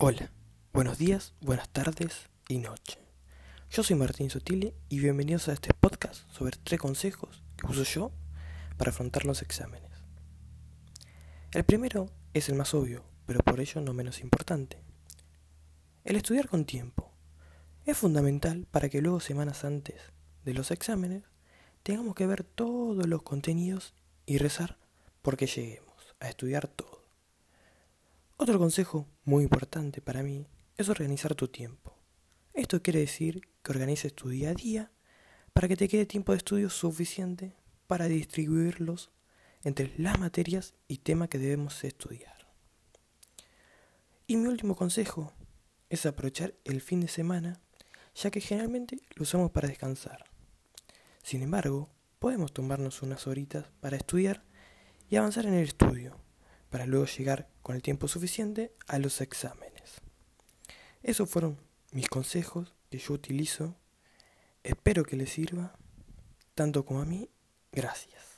Hola, buenos días, buenas tardes y noche. Yo soy Martín Sotile y bienvenidos a este podcast sobre tres consejos que uso yo para afrontar los exámenes. El primero es el más obvio, pero por ello no menos importante. El estudiar con tiempo es fundamental para que luego semanas antes de los exámenes tengamos que ver todos los contenidos y rezar porque lleguemos a estudiar todo. Otro consejo muy importante para mí es organizar tu tiempo. Esto quiere decir que organices tu día a día para que te quede tiempo de estudio suficiente para distribuirlos entre las materias y temas que debemos estudiar. Y mi último consejo es aprovechar el fin de semana, ya que generalmente lo usamos para descansar. Sin embargo, podemos tomarnos unas horitas para estudiar y avanzar en el estudio para luego llegar con el tiempo suficiente a los exámenes. Esos fueron mis consejos que yo utilizo. Espero que les sirva, tanto como a mí. Gracias.